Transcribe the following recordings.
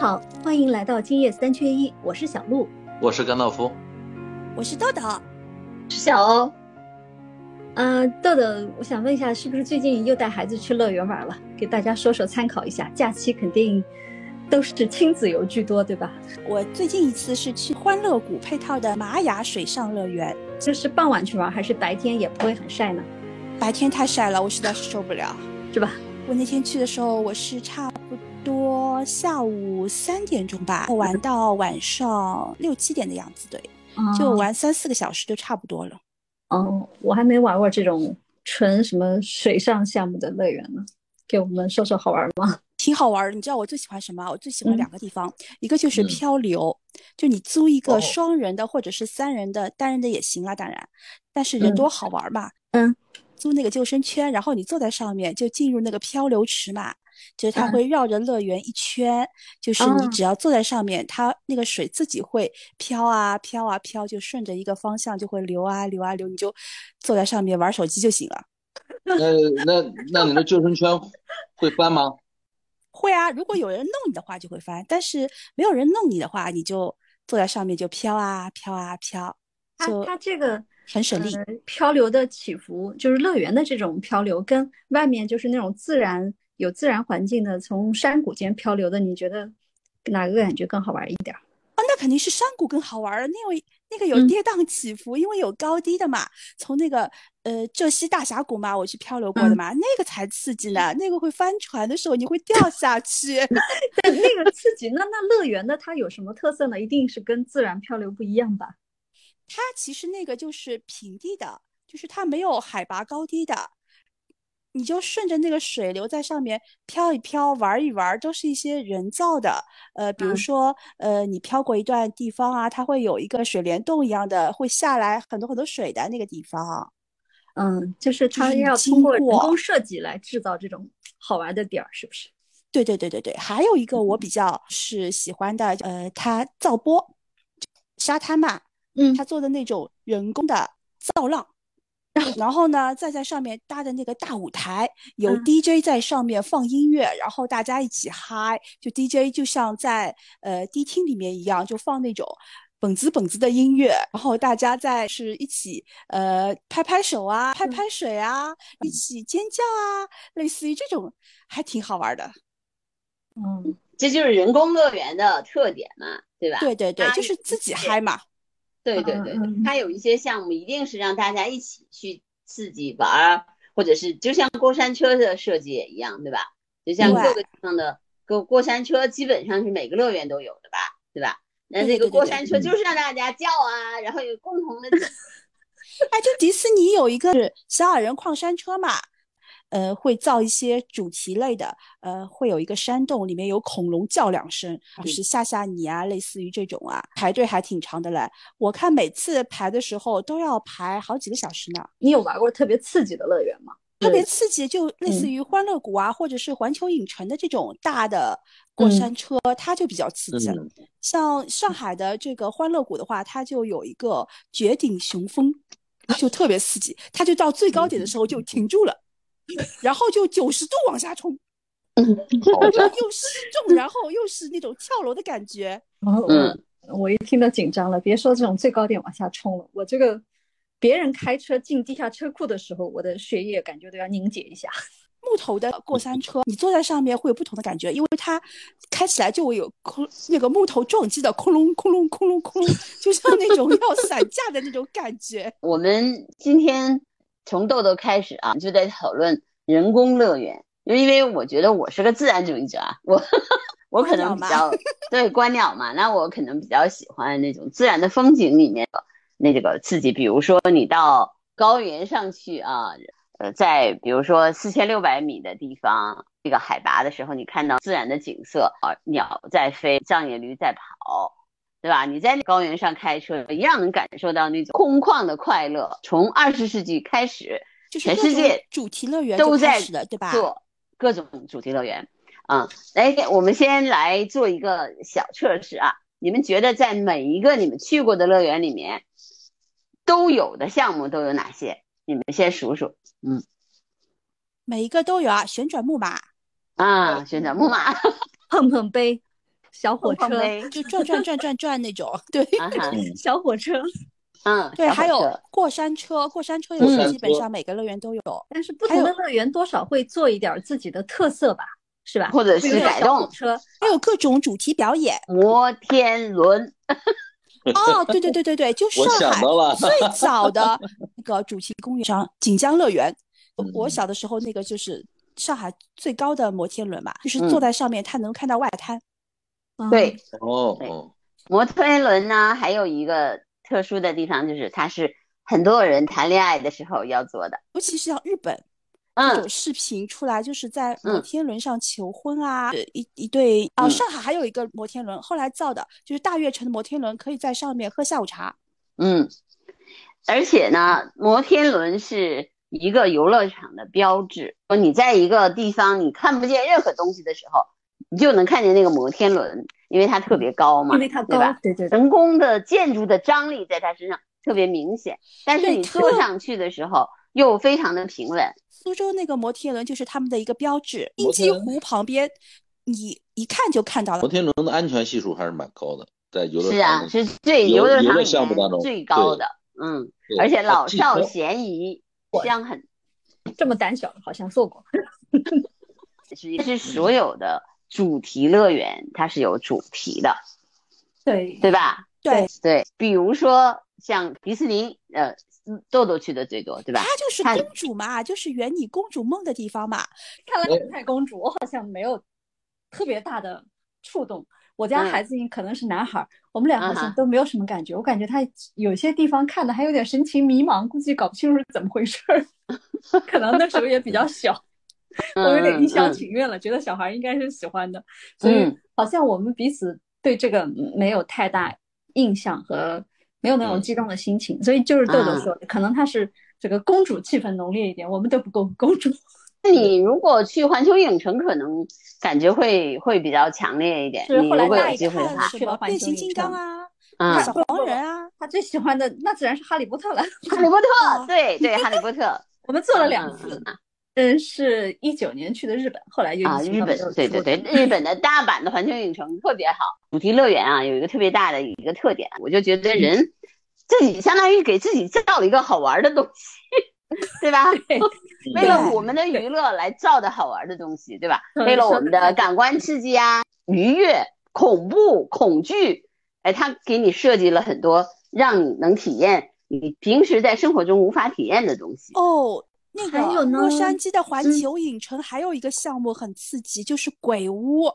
好，欢迎来到今夜三缺一，我是小鹿，我是甘道夫，我是豆豆，是小欧。呃，豆豆，我想问一下，是不是最近又带孩子去乐园玩了？给大家说说，参考一下。假期肯定都是亲子游居多，对吧？我最近一次是去欢乐谷配套的玛雅水上乐园，就是傍晚去玩，还是白天也不会很晒呢？白天太晒了，我实在是受不了，是吧？我那天去的时候，我是差不多下午三点钟吧，玩到晚上六七点的样子，对，就玩三四个小时就差不多了。哦，我还没玩过这种纯什么水上项目的乐园呢，给我们说说好玩吗？挺好玩，你知道我最喜欢什么？我最喜欢两个地方，一个就是漂流，就你租一个双人的或者是三人的，单人的也行啦，当然，但是人多好玩嘛。嗯，租那个救生圈，然后你坐在上面就进入那个漂流池嘛。就是它会绕着乐园一圈，就是你只要坐在上面，它那个水自己会飘啊飘啊飘，就顺着一个方向就会流啊流啊流，你就坐在上面玩手机就行了。那那那你的救生圈会翻吗？会啊，如果有人弄你的话就会翻，但是没有人弄你的话，你就坐在上面就飘啊飘啊飘。它它这个很省力，漂流的起伏就是乐园的这种漂流，跟外面就是那种自然。有自然环境的，从山谷间漂流的，你觉得哪个感觉更好玩一点？啊，那肯定是山谷更好玩了，因为那个有跌宕起伏，因为有高低的嘛。从那个呃浙西大峡谷嘛，我去漂流过的嘛，那个才刺激呢。那个会翻船的时候，你会掉下去。但那个刺激，那那乐园的它有什么特色呢？一定是跟自然漂流不一样吧？它其实那个就是平地的，就是它没有海拔高低的。你就顺着那个水流在上面飘一飘，玩一玩，都是一些人造的。呃，比如说，呃，你飘过一段地方啊，它会有一个水帘洞一样的，会下来很多很多水的那个地方。嗯，就是它要通过人工设计来制造这种好玩的点儿，是不是？对对对对对。还有一个我比较是喜欢的，呃，它造波，沙滩嘛，嗯，它做的那种人工的造浪。然后呢，再在上面搭的那个大舞台，有 DJ 在上面放音乐，然后大家一起嗨，就 DJ 就像在呃迪厅里面一样，就放那种本子本子的音乐，然后大家在是一起呃拍拍手啊，拍拍水啊，一起尖叫啊，类似于这种还挺好玩的。嗯，这就是人工乐园的特点嘛，对吧？对对对，就是自己嗨嘛。对对对，它有一些项目一定是让大家一起去刺激玩儿，或者是就像过山车的设计也一样，对吧？就像各个地方的过过山车，基本上是每个乐园都有的吧，对吧？那这个过山车就是让大家叫啊，然后有共同的。哎，就迪士尼有一个是小矮人矿山车嘛。呃，会造一些主题类的，呃，会有一个山洞，里面有恐龙叫两声，就是吓吓你啊，类似于这种啊，排队还挺长的嘞。我看每次排的时候都要排好几个小时呢。你有玩过特别刺激的乐园吗？特别刺激，就类似于欢乐谷啊，或者是环球影城的这种大的过山车，它就比较刺激。像上海的这个欢乐谷的话，它就有一个绝顶雄风，就特别刺激，它就到最高点的时候就停住了。然后就九十度往下冲，嗯，又失重，然后又是那种跳楼的感觉。嗯，我一听到紧张了，别说这种最高点往下冲了，我这个别人开车进地下车库的时候，我的血液感觉都要凝结一下。木头的过山车，你坐在上面会有不同的感觉，因为它开起来就会有空那个木头撞击的空隆空隆空隆空隆，就像那种 要散架的那种感觉。我们今天。从豆豆开始啊，就在讨论人工乐园，就因为我觉得我是个自然主义者啊，我我可能比较 对观鸟嘛，那我可能比较喜欢那种自然的风景里面的那这个刺激，比如说你到高原上去啊，呃，在比如说四千六百米的地方这个海拔的时候，你看到自然的景色啊，鸟在飞，藏野驴在跑。对吧？你在高原上开车，一样能感受到那种空旷的快乐。从二十世纪开始，全世界主题乐园都在对吧？做各种主题乐园。啊，来，我们先来做一个小测试啊。你们觉得在每一个你们去过的乐园里面，都有的项目都有哪些？你们先数数。嗯，每一个都有啊，旋转木马啊，旋转木马，碰碰杯。小火车，就转转转转转那种，对，小火车，嗯，对，还有过山车，过山车也是基本上每个乐园都有，但是不同的乐园多少会做一点自己的特色吧，是吧？或者是改动车，还有各种主题表演，摩天轮。哦，对对对对对，就上海最 早的那个主题公园上锦江乐园，我小的时候那个就是上海最高的摩天轮嘛，就是坐在上面，它能看到外滩。对，哦哦，摩天轮呢，还有一个特殊的地方，就是它是很多人谈恋爱的时候要做的，尤其是像日本。这种视频出来，就是在摩天轮上求婚啊，一一对啊。上海还有一个摩天轮，后来造的就是大悦城的摩天轮，可以在上面喝下午茶。嗯，而且呢，摩天轮是一个游乐场的标志。说你在一个地方你看不见任何东西的时候，你就能看见那个摩天轮，因为它特别高嘛，因为它高，对对，人工的建筑的张力在它身上特别明显。但是你坐上去的时候又非常的平稳。苏州那个摩天轮就是他们的一个标志，金鸡湖旁边，你一看就看到了。摩天轮的安全系数还是蛮高的，在游乐是啊，是最游乐场里面最高的，嗯，而且老少咸宜，香很。这么胆小，好像做过。其实所有的主题乐园它是有主题的，对对吧？对对，比如说像迪士尼，呃。豆豆去的最多，对吧？它就是公主嘛，就是圆你公主梦的地方嘛。看来太公主，我好像没有特别大的触动。我家孩子可能是男孩，我们俩好像都没有什么感觉。我感觉他有些地方看的还有点神情迷茫，估计搞不清楚是怎么回事儿。可能那时候也比较小，我有点一厢情愿了，觉得小孩应该是喜欢的，所以好像我们彼此对这个没有太大印象和。没有那种激动的心情，所以就是豆豆说的，可能他是这个公主气氛浓烈一点，我们都不够公主。那你如果去环球影城，可能感觉会会比较强烈一点。是后来大一次去了变形金刚啊，小黄人啊，他最喜欢的那自然是哈利波特了。哈利波特，对对，哈利波特，我们做了两次。嗯，是一九年去的日本，后来又啊，日本对对对，日本的大阪的环球影城特别好，主题乐园啊，有一个特别大的一个特点，我就觉得人自己相当于给自己造了一个好玩的东西，对吧？为了我们的娱乐来造的好玩的东西，对吧？为了我们的感官刺激啊、愉悦、恐怖、恐惧，哎，他给你设计了很多让你能体验你平时在生活中无法体验的东西哦。那个洛杉矶的环球影城还有一个项目很刺激，就是鬼屋。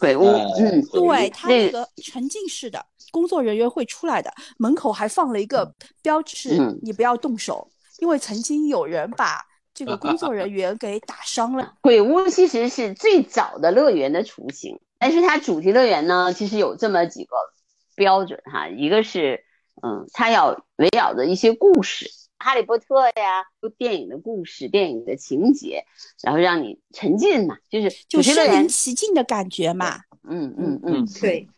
鬼屋，嗯，对，它那个沉浸式的，工作人员会出来的，门口还放了一个标志，你不要动手，因为曾经有人把这个工作人员给打伤了。鬼屋其实是最早的乐园的雏形，但是它主题乐园呢，其实有这么几个标准哈，一个是，嗯，它要围绕着一些故事。哈利波特呀，电影的故事、电影的情节，然后让你沉浸嘛，就是就身临其境的感觉嘛。嗯嗯嗯，对，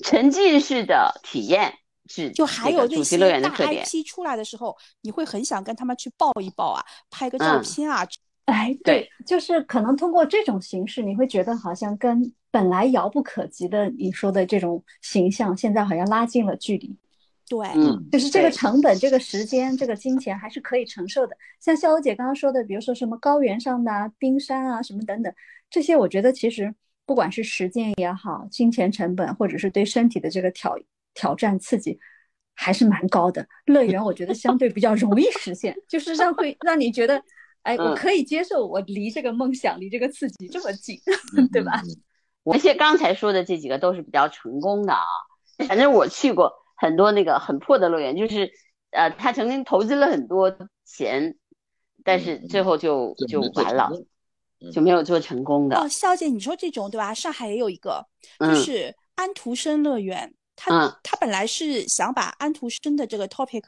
沉浸式的体验是就还有主题乐园的特点。IP 出来的时候，你会很想跟他们去抱一抱啊，拍个照片啊。哎，对，就是可能通过这种形式，你会觉得好像跟本来遥不可及的你说的这种形象，现在好像拉近了距离。对，嗯，就是这个成本、这个时间、这个金钱还是可以承受的。像肖欧姐刚刚说的，比如说什么高原上的冰山啊，什么等等，这些我觉得其实不管是时间也好，金钱成本，或者是对身体的这个挑挑战刺激，还是蛮高的。乐园我觉得相对比较容易实现，就是让会让你觉得，哎，我可以接受，我离这个梦想、离这个刺激这么近，对吧？而且刚才说的这几个都是比较成功的啊，反正我去过。很多那个很破的乐园，就是，呃，他曾经投资了很多钱，但是最后就就完了，就没有做成功的。哦，肖姐，你说这种对吧？上海也有一个，就是安徒生乐园，他他本来是想把安徒生的这个 topic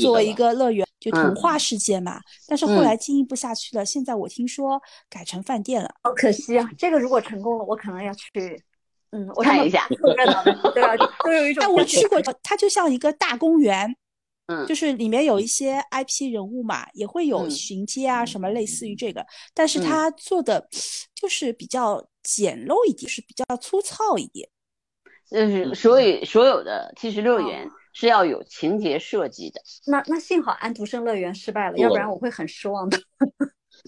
作为一个乐园，就童话世界嘛，但是后来经营不下去了，现在我听说改成饭店了。好可惜啊！这个如果成功了，我可能要去。嗯，我看一下，对啊，都有一种。哎，我去过，它就像一个大公园，嗯，就是里面有一些 IP 人物嘛，也会有巡街啊什么类似于这个，但是它做的就是比较简陋一点，是比较粗糙一点。就是所以所有的其实乐园是要有情节设计的。那那幸好安徒生乐园失败了，要不然我会很失望的，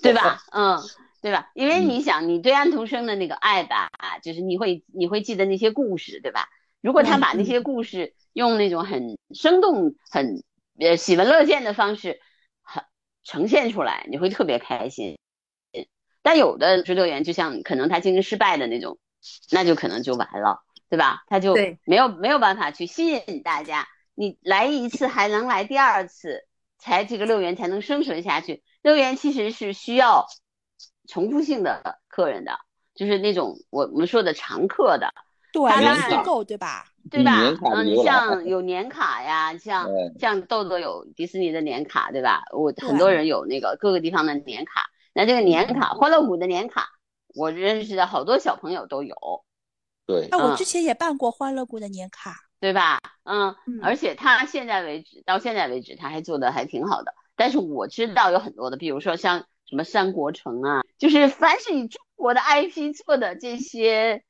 对吧？嗯，对吧？因为你想，你对安徒生的那个爱吧，就是你会你会记得那些故事，对吧？如果他把那些故事用那种很生动、很呃喜闻乐见的方式，很呈现出来，你会特别开心。但有的乐园就像可能他经营失败的那种，那就可能就完了，对吧？他就没有没有办法去吸引大家。你来一次还能来第二次，才这个乐园才能生存下去。乐园其实是需要重复性的客人的，就是那种我我们说的常客的。对，年够对吧？对吧？嗯，你像有年卡呀，像像豆豆有迪士尼的年卡，对吧？我很多人有那个各个地方的年卡。那这个年卡，欢乐谷的年卡，我认识的好多小朋友都有。对，那我之前也办过欢乐谷的年卡，对吧？嗯，而且他现在为止，到现在为止，他还做的还挺好的。但是我知道有很多的，比如说像什么三国城啊，就是凡是以中国的 IP 做的这些。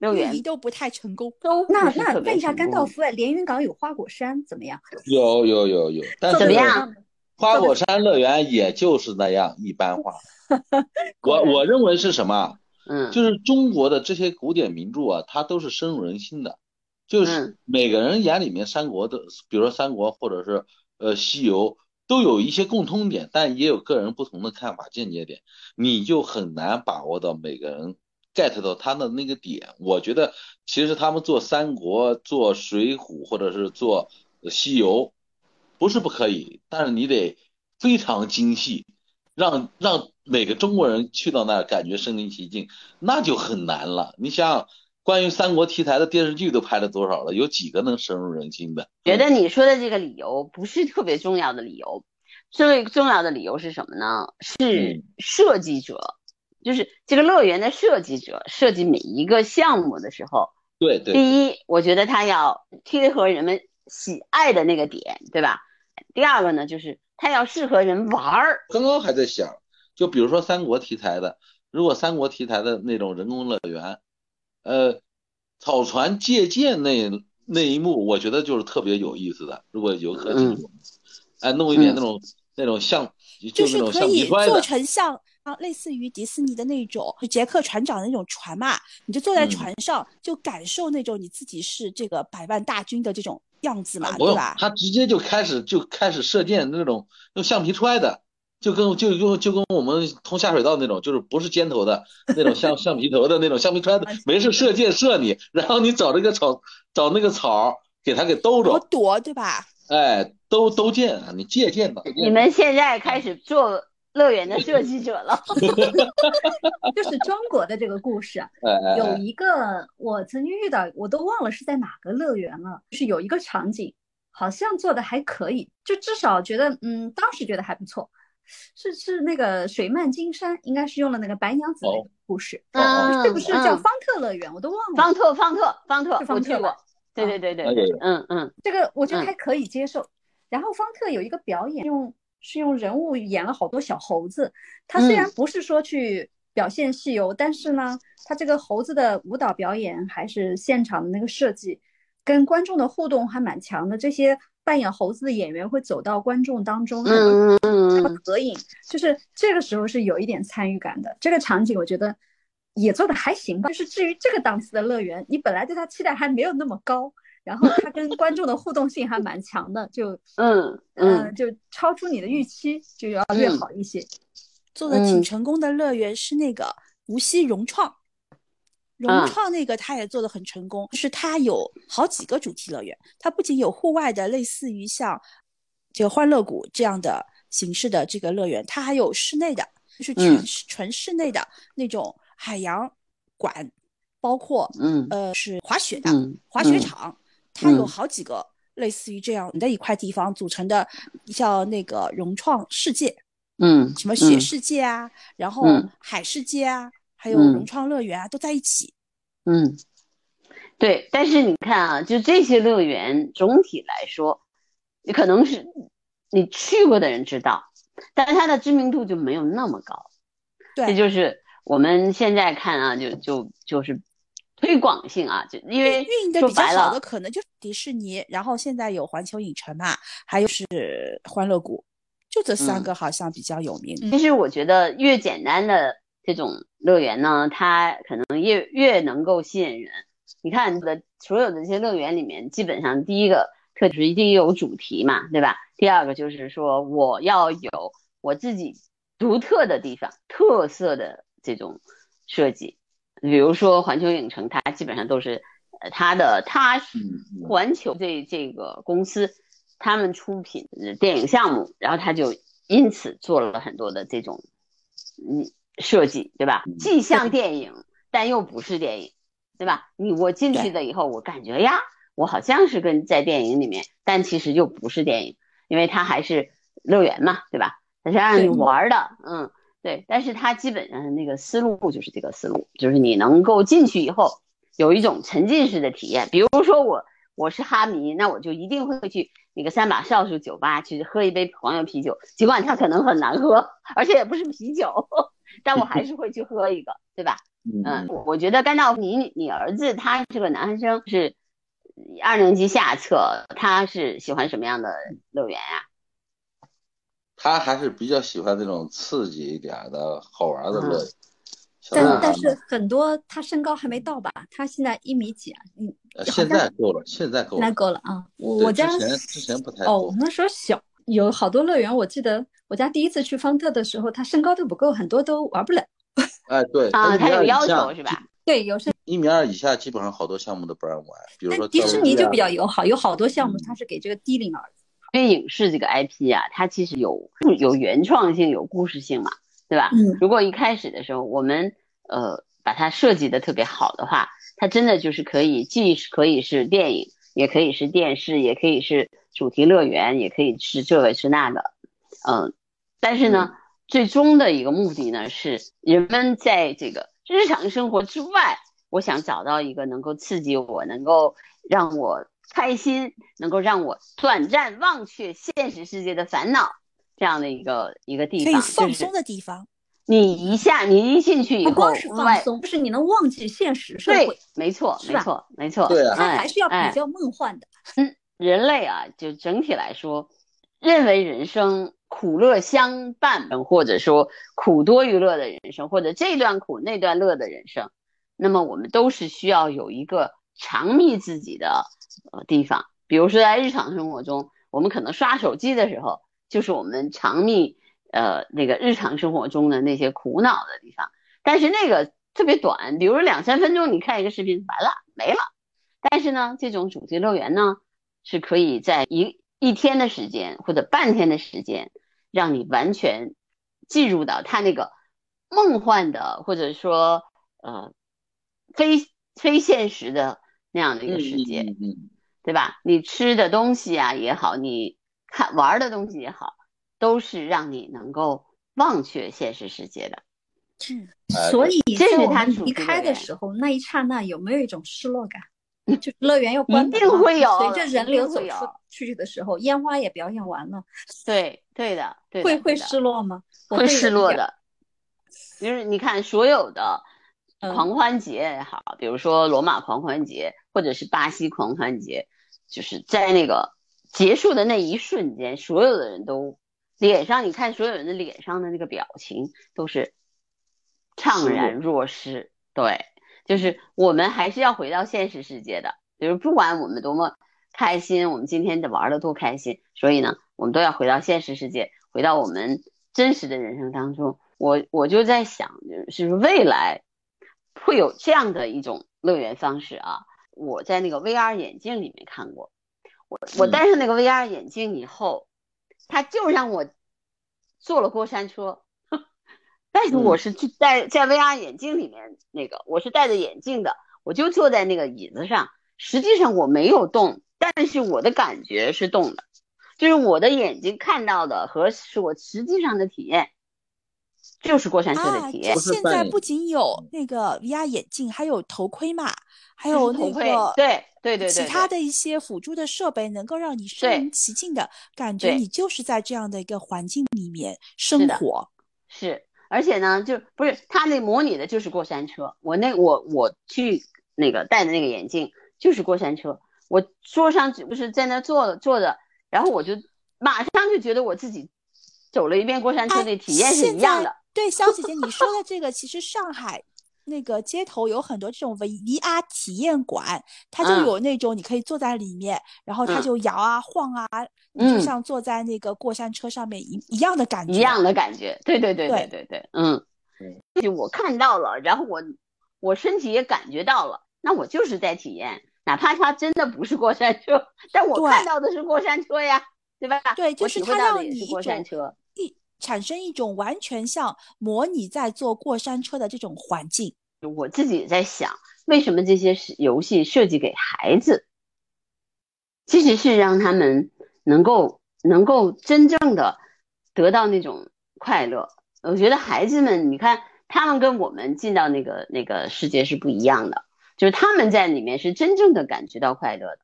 运营都不太成功，都那那问一下甘道夫哎，连云港有花果山怎么样？有有有有，但怎么样？花果山乐园也就是那样一般化。我我认为是什么？嗯，就是中国的这些古典名著啊，它都是深入人心的。就是每个人眼里面，三国的，比如说三国或者是呃西游，都有一些共通点，但也有个人不同的看法见解点，你就很难把握到每个人。get 到他的那个点，我觉得其实他们做三国、做水浒或者是做西游，不是不可以，但是你得非常精细，让让每个中国人去到那儿感觉身临其境，那就很难了。你像关于三国题材的电视剧都拍了多少了？有几个能深入人心的？觉得你说的这个理由不是特别重要的理由，最重要的理由是什么呢？是设计者。就是这个乐园的设计者设计每一个项目的时候，对对，第一，我觉得他要贴合人们喜爱的那个点，对吧？第二个呢，就是他要适合人玩儿。刚刚还在想，就比如说三国题材的，如果三国题材的那种人工乐园，呃，草船借箭那那一幕，我觉得就是特别有意思的。如果游客进去，哎，弄一点那种那种像，就是可以做成像。啊，类似于迪士尼的那种杰克船长的那种船嘛，你就坐在船上，就感受那种你自己是这个百万大军的这种样子嘛，对吧？他直接就开始就开始射箭那种用橡皮揣的，就跟就就就跟我们通下水道那种，就是不是尖头的那种橡橡 皮头的那种橡皮揣的，没事射箭射你，然后你找这个草找那个草给它给兜着，躲对吧？哎，兜兜箭，你借箭吧。你们现在开始做。乐园的设计者了，就是中国的这个故事，有一个我曾经遇到，我都忘了是在哪个乐园了，就是有一个场景，好像做的还可以，就至少觉得，嗯，当时觉得还不错，是是那个水漫金山，应该是用了那个白娘子那个故事，是不是叫方特乐园？我都忘了，方特方特方特，我去过，对对对对，嗯嗯，这个我觉得还可以接受。然后方特有一个表演用。是用人物演了好多小猴子，他虽然不是说去表现戏游，但是呢，他这个猴子的舞蹈表演还是现场的那个设计，跟观众的互动还蛮强的。这些扮演猴子的演员会走到观众当中，嗯合影，就是这个时候是有一点参与感的。这个场景我觉得也做的还行吧。就是至于这个档次的乐园，你本来对它期待还没有那么高。然后它跟观众的互动性还蛮强的，就 嗯嗯，就超出你的预期，就要略好一些。做的挺成功的乐园是那个无锡融创，融创那个它也做的很成功，就是它有好几个主题乐园，它不仅有户外的，类似于像这个欢乐谷这样的形式的这个乐园，它还有室内的，就是全纯室内的那种海洋馆，包括嗯。呃是滑雪的滑雪场。它有好几个类似于这样的一块地方组成的，叫那个融创世界，嗯，什么雪世界啊，然后海世界啊，还有融创乐园啊，都在一起。嗯，对。但是你看啊，就这些乐园总体来说，你可能是你去过的人知道，但是它的知名度就没有那么高。对，这就是我们现在看啊，就就就是推广性啊，就因为运营的比较好的可能就是迪士尼，然后现在有环球影城嘛，还有是欢乐谷，就这三个好像比较有名。其实我觉得越简单的这种乐园呢，它可能越越能够吸引人。你看的所有的这些乐园里面，基本上第一个特质一定有主题嘛，对吧？第二个就是说我要有我自己。独特的地方，特色的这种设计，比如说环球影城，它基本上都是呃它的它环球这这个公司他们出品的电影项目，然后它就因此做了很多的这种嗯设计，对吧？既像电影，但又不是电影，对吧？你我进去了以后，我感觉呀，我好像是跟在电影里面，但其实又不是电影，因为它还是乐园嘛，对吧？它是让你玩的，嗯，对，但是它基本上那个思路就是这个思路，就是你能够进去以后有一种沉浸式的体验。比如说我我是哈迷，那我就一定会去那个三把少数酒吧去喝一杯黄油啤酒，尽管它可能很难喝，而且也不是啤酒，但我还是会去喝一个，对吧？嗯，我觉得甘道夫，你你儿子他是个男生，是二年级下册，他是喜欢什么样的乐园啊？他还是比较喜欢那种刺激一点的好玩的乐，但但是很多他身高还没到吧？他现在一米几啊？嗯，现在够了，现在够了，那够了啊！我家之前之前不太哦，我那时候小，有好多乐园，我记得我家第一次去方特的时候，他身高都不够，很多都玩不了。哎，对啊，他有要求是吧？对，有身一米二以下，基本上好多项目都不让玩。比如说迪士尼就比较友好，有好多项目它是给这个低龄儿。因为影视这个 IP 啊，它其实有有原创性、有故事性嘛，对吧？嗯。如果一开始的时候我们呃把它设计的特别好的话，它真的就是可以既是可以是电影，也可以是电视，也可以是主题乐园，也可以是这个是那个，嗯。但是呢，最终的一个目的呢，是人们在这个日常生活之外，我想找到一个能够刺激我、能够让我。开心能够让我短暂忘却现实世界的烦恼，这样的一个一个地方，可以放松的地方。你一下，你一进去以后，不光是放松，不是你能忘记现实社会。对，没错，没错，没错。对啊，它还是要比较梦幻的。嗯，人类啊，就整体来说，认为人生苦乐相伴，或者说苦多于乐的人生，或者这段苦那段乐的人生，那么我们都是需要有一个长密自己的。呃，地方，比如说在日常生活中，我们可能刷手机的时候，就是我们藏匿呃那个日常生活中的那些苦恼的地方。但是那个特别短，比如两三分钟，你看一个视频完了没了。但是呢，这种主题乐园呢，是可以在一一天的时间或者半天的时间，让你完全进入到他那个梦幻的或者说呃非非现实的。那样的一个世界，对吧？你吃的东西啊也好，你看玩的东西也好，都是让你能够忘却现实世界的。嗯，所以这是他离开的时候那一刹那，有没有一种失落感？就乐园又关一定会有。随着人流走出出去的时候，烟花也表演完了。对，对的，会会失落吗？会失落的。就是你看所有的。狂欢节也好，比如说罗马狂欢节，或者是巴西狂欢节，就是在那个结束的那一瞬间，所有的人都脸上，你看所有人的脸上的那个表情都是怅然若失。对，就是我们还是要回到现实世界的，就是不管我们多么开心，我们今天的玩的多开心，所以呢，我们都要回到现实世界，回到我们真实的人生当中。我我就在想，就是未来。会有这样的一种乐园方式啊！我在那个 VR 眼镜里面看过，我我戴上那个 VR 眼镜以后，他就让我坐了过山车，但是我是去戴在 VR 眼镜里面那个，我是戴着眼镜的，我就坐在那个椅子上，实际上我没有动，但是我的感觉是动的，就是我的眼睛看到的和是我实际上的体验。就是过山车的体验。现在不仅有那个 VR 眼镜，还有头盔嘛，还有那个对对对对，其他的一些辅助的设备能够让你身临其境的感觉，你就是在这样的一个环境里面生活。是，而且呢，就不是他那模拟的就是过山车。我那我我去那个戴的那个眼镜就是过山车。我坐上去不是在那坐坐着，然后我就马上就觉得我自己走了一遍过山车的体验是一样的。对，肖姐姐，你说的这个其实上海。那个街头有很多这种 VR 体验馆，它就有那种你可以坐在里面，然后它就摇啊晃啊，你就像坐在那个过山车上面一一样的感觉，一样的感觉。对对对对对对，嗯，就我看到了，然后我我身体也感觉到了，那我就是在体验，哪怕它真的不是过山车，但我看到的是过山车呀，对吧？对，就是它让你过山车。产生一种完全像模拟在坐过山车的这种环境。我自己也在想，为什么这些游戏设计给孩子，其实是让他们能够能够真正的得到那种快乐。我觉得孩子们，你看他们跟我们进到那个那个世界是不一样的，就是他们在里面是真正的感觉到快乐的。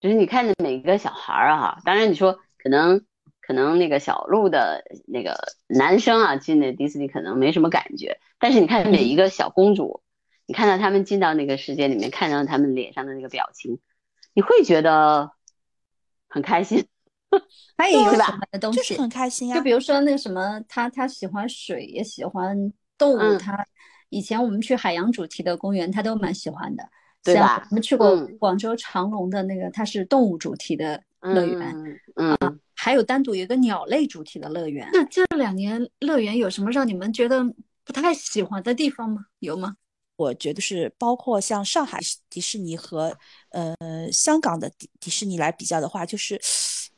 就是你看着每个小孩儿啊，当然你说可能。可能那个小鹿的那个男生啊，进那迪士尼可能没什么感觉，但是你看每一个小公主，你看到他们进到那个世界里面，看到他们脸上的那个表情，你会觉得很开心。他也有喜欢的东西，就是很开心啊。就比如说那个什么，他他喜欢水，也喜欢动物。他以前我们去海洋主题的公园，他都蛮喜欢的，对吧？我们去过广州长隆的那个，它是动物主题的乐园，嗯。还有单独一个鸟类主题的乐园。那这两年乐园有什么让你们觉得不太喜欢的地方吗？有吗？我觉得是包括像上海迪士尼和呃香港的迪迪士尼来比较的话，就是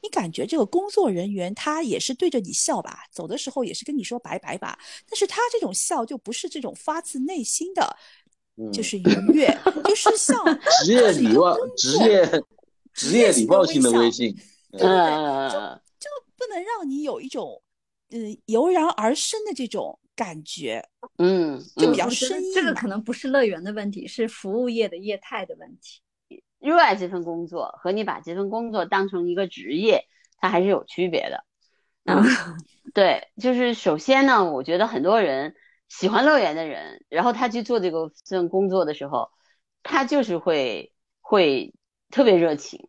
你感觉这个工作人员他也是对着你笑吧，走的时候也是跟你说拜拜吧，但是他这种笑就不是这种发自内心的，就是愉悦，就是 像职业礼貌、职业职业礼貌性的微信。嗯，就就不能让你有一种，嗯，油然而生的这种感觉，嗯，就比较生硬。这个可能不是乐园的问题，是服务业的业态的问题。热爱这份工作和你把这份工作当成一个职业，它还是有区别的。嗯，对，就是首先呢，我觉得很多人喜欢乐园的人，然后他去做这个这份工作的时候，他就是会会特别热情。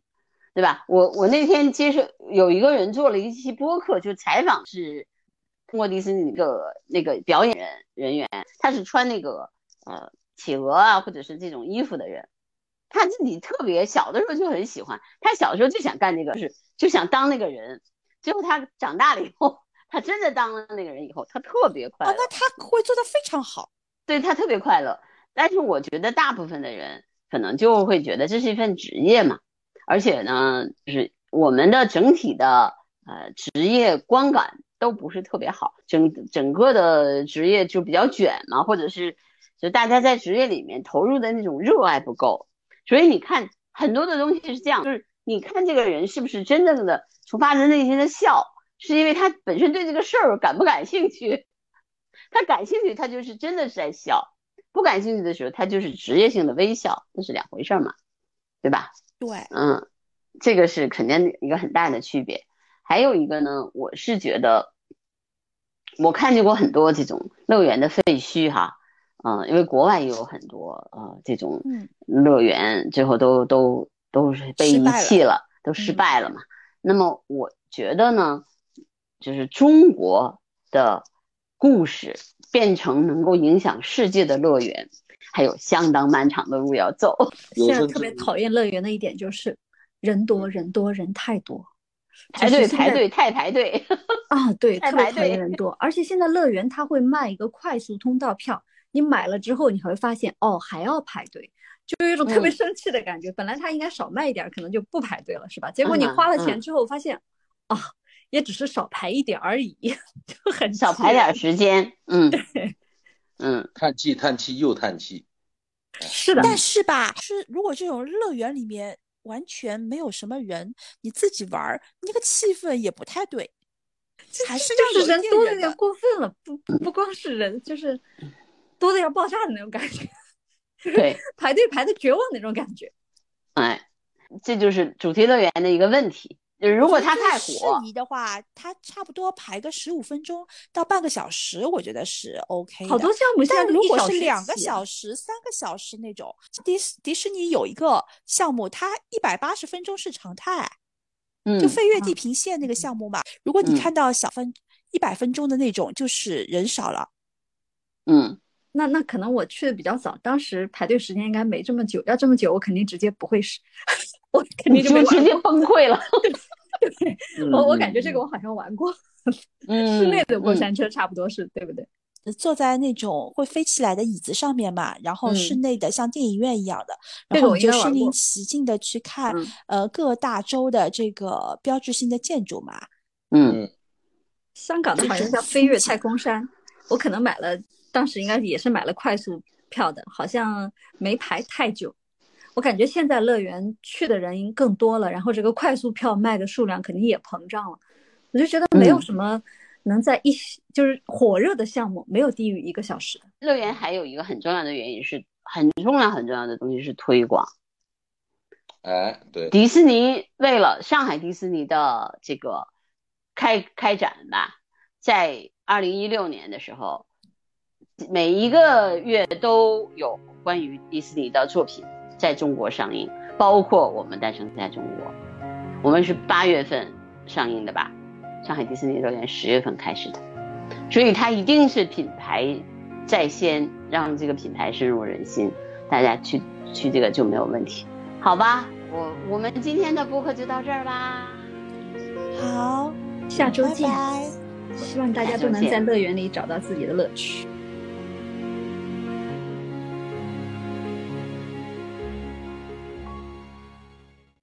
对吧？我我那天接受有一个人做了一期播客，就采访是通过迪士尼那个那个表演人人员，他是穿那个呃企鹅啊或者是这种衣服的人，他自己特别小的时候就很喜欢，他小时候就想干这个事，就想当那个人，最后他长大了以后，他真的当了那个人以后，他特别快乐。那他会做的非常好，对他特别快乐。但是我觉得大部分的人可能就会觉得这是一份职业嘛。而且呢，就是我们的整体的呃职业观感都不是特别好，整整个的职业就比较卷嘛，或者是就大家在职业里面投入的那种热爱不够，所以你看很多的东西是这样，就是你看这个人是不是真正的从发自内心的笑，是因为他本身对这个事儿感不感兴趣，他感兴趣他就是真的是在笑，不感兴趣的时候他就是职业性的微笑，那是两回事嘛，对吧？对，嗯，这个是肯定一个很大的区别。还有一个呢，我是觉得，我看见过很多这种乐园的废墟哈，嗯，因为国外也有很多呃这种乐园，最后都都都是被遗弃了，都失败了嘛。那么我觉得呢，就是中国的故事变成能够影响世界的乐园。还有相当漫长的路要走。现在特别讨厌乐园的一点就是人多人多人太多，排队排队太排队 啊！对，特别讨厌人多。而且现在乐园它会卖一个快速通道票，你买了之后你还会发现哦还要排队，就有一种特别生气的感觉。本来他应该少卖一点，可能就不排队了，是吧？结果你花了钱之后发现啊，也只是少排一点而已，就很少排点时间。嗯，对。嗯，叹气，叹气，又叹气，是的。但是吧，是如果这种乐园里面完全没有什么人，你自己玩儿，那个气氛也不太对，还是就是人多的有点过分了，不不光是人，就是多的要爆炸的那种感觉，对，排队排的绝望那种感觉。哎，这就是主题乐园的一个问题。就是如果它太火，适宜的话，它差不多排个十五分钟到半个小时，我觉得是 OK 的。好多项目现在如果是两个小时、三个小时那种，迪迪士尼有一个项目，它一百八十分钟是常态。嗯，就飞越地平线那个项目嘛。如果你看到小分一百分钟的那种，就是人少了。嗯，那那可能我去的比较早，当时排队时间应该没这么久。要这么久，我肯定直接不会是，我肯定就直接崩溃了。对，我我感觉这个我好像玩过，室内的过山车差不多是对不对？坐在那种会飞起来的椅子上面嘛，然后室内的像电影院一样的，然后你就身临其境的去看呃各大洲的这个标志性的建筑嘛。嗯，香港的好像叫飞越太空山，我可能买了，当时应该也是买了快速票的，好像没排太久。我感觉现在乐园去的人更多了，然后这个快速票卖的数量肯定也膨胀了，我就觉得没有什么能在一就是火热的项目没有低于一个小时的。乐园还有一个很重要的原因是很重要很重要的东西是推广。哎，对，迪士尼为了上海迪士尼的这个开开展吧，在二零一六年的时候，每一个月都有关于迪士尼的作品。在中国上映，包括我们诞生在中国，我们是八月份上映的吧？上海迪士尼乐园十月份开始的，所以它一定是品牌在先，让这个品牌深入人心，大家去去这个就没有问题，好吧？我我们今天的播客就到这儿啦，好，下周见，拜拜，希望大家都能在乐园里找到自己的乐趣。